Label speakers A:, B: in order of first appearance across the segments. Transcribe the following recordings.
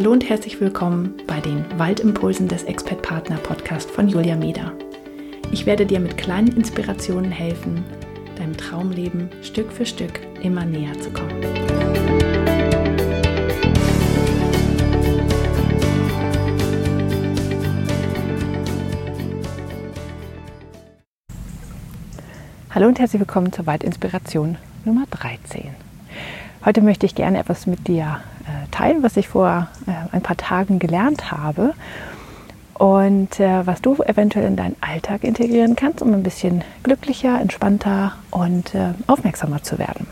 A: Hallo und herzlich willkommen bei den Waldimpulsen des Expert Partner Podcast von Julia Meder. Ich werde dir mit kleinen Inspirationen helfen, deinem Traumleben Stück für Stück immer näher zu kommen. Hallo und herzlich willkommen zur Waldinspiration Nummer 13. Heute möchte ich gerne etwas mit dir äh, teilen, was ich vor äh, ein paar Tagen gelernt habe und äh, was du eventuell in deinen Alltag integrieren kannst, um ein bisschen glücklicher, entspannter und äh, aufmerksamer zu werden.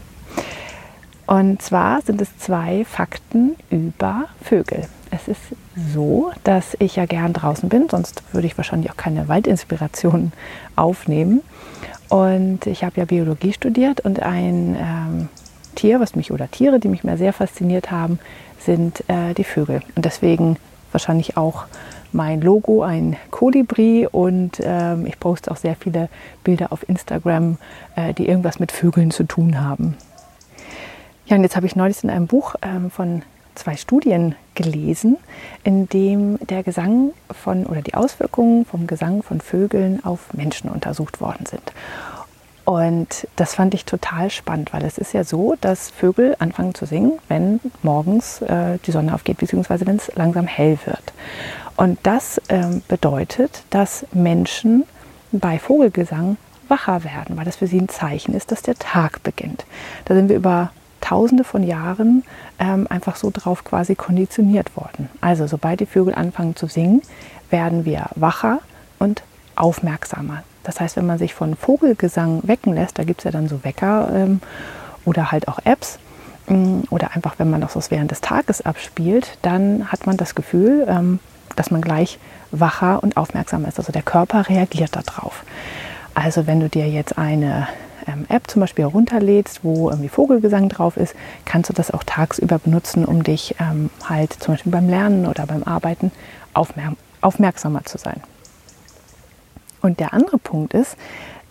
A: Und zwar sind es zwei Fakten über Vögel. Es ist so, dass ich ja gern draußen bin, sonst würde ich wahrscheinlich auch keine Waldinspiration aufnehmen. Und ich habe ja Biologie studiert und ein ähm, Tier, was mich oder Tiere, die mich mehr sehr fasziniert haben, sind äh, die Vögel. Und deswegen wahrscheinlich auch mein Logo ein Kolibri und ähm, ich poste auch sehr viele Bilder auf Instagram, äh, die irgendwas mit Vögeln zu tun haben. Ja, und jetzt habe ich neulich in einem Buch ähm, von zwei Studien gelesen, in dem der Gesang von oder die Auswirkungen vom Gesang von Vögeln auf Menschen untersucht worden sind. Und das fand ich total spannend, weil es ist ja so, dass Vögel anfangen zu singen, wenn morgens äh, die Sonne aufgeht, beziehungsweise wenn es langsam hell wird. Und das ähm, bedeutet, dass Menschen bei Vogelgesang wacher werden, weil das für sie ein Zeichen ist, dass der Tag beginnt. Da sind wir über Tausende von Jahren ähm, einfach so drauf quasi konditioniert worden. Also sobald die Vögel anfangen zu singen, werden wir wacher und aufmerksamer. Das heißt, wenn man sich von Vogelgesang wecken lässt, da gibt es ja dann so Wecker ähm, oder halt auch Apps, ähm, oder einfach, wenn man das so während des Tages abspielt, dann hat man das Gefühl, ähm, dass man gleich wacher und aufmerksam ist. Also der Körper reagiert darauf. Also wenn du dir jetzt eine ähm, App zum Beispiel herunterlädst, wo irgendwie Vogelgesang drauf ist, kannst du das auch tagsüber benutzen, um dich ähm, halt zum Beispiel beim Lernen oder beim Arbeiten aufmer aufmerksamer zu sein. Und der andere Punkt ist,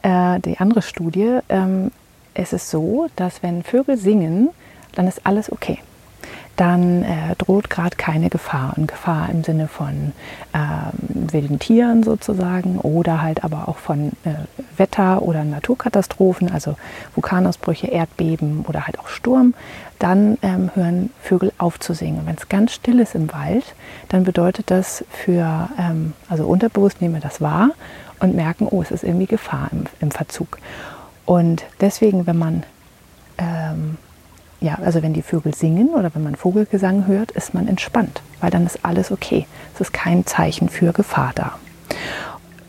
A: äh, die andere Studie, ähm, es ist so, dass wenn Vögel singen, dann ist alles okay. Dann äh, droht gerade keine Gefahr. Und Gefahr im Sinne von ähm, wilden Tieren sozusagen oder halt aber auch von äh, Wetter- oder Naturkatastrophen, also Vulkanausbrüche, Erdbeben oder halt auch Sturm. Dann ähm, hören Vögel auf zu singen. Wenn es ganz still ist im Wald, dann bedeutet das für, ähm, also unterbewusst nehmen wir das wahr und merken, oh, es ist irgendwie Gefahr im, im Verzug. Und deswegen, wenn man, ähm, ja, also wenn die Vögel singen oder wenn man Vogelgesang hört, ist man entspannt, weil dann ist alles okay. Es ist kein Zeichen für Gefahr da.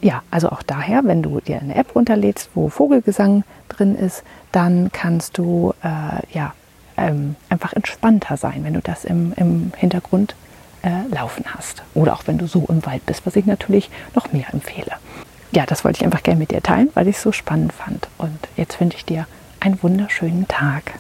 A: Ja, also auch daher, wenn du dir eine App runterlädst, wo Vogelgesang drin ist, dann kannst du äh, ja, ähm, einfach entspannter sein, wenn du das im, im Hintergrund äh, laufen hast. Oder auch wenn du so im Wald bist, was ich natürlich noch mehr empfehle ja, das wollte ich einfach gerne mit dir teilen, weil ich es so spannend fand. Und jetzt wünsche ich dir einen wunderschönen Tag.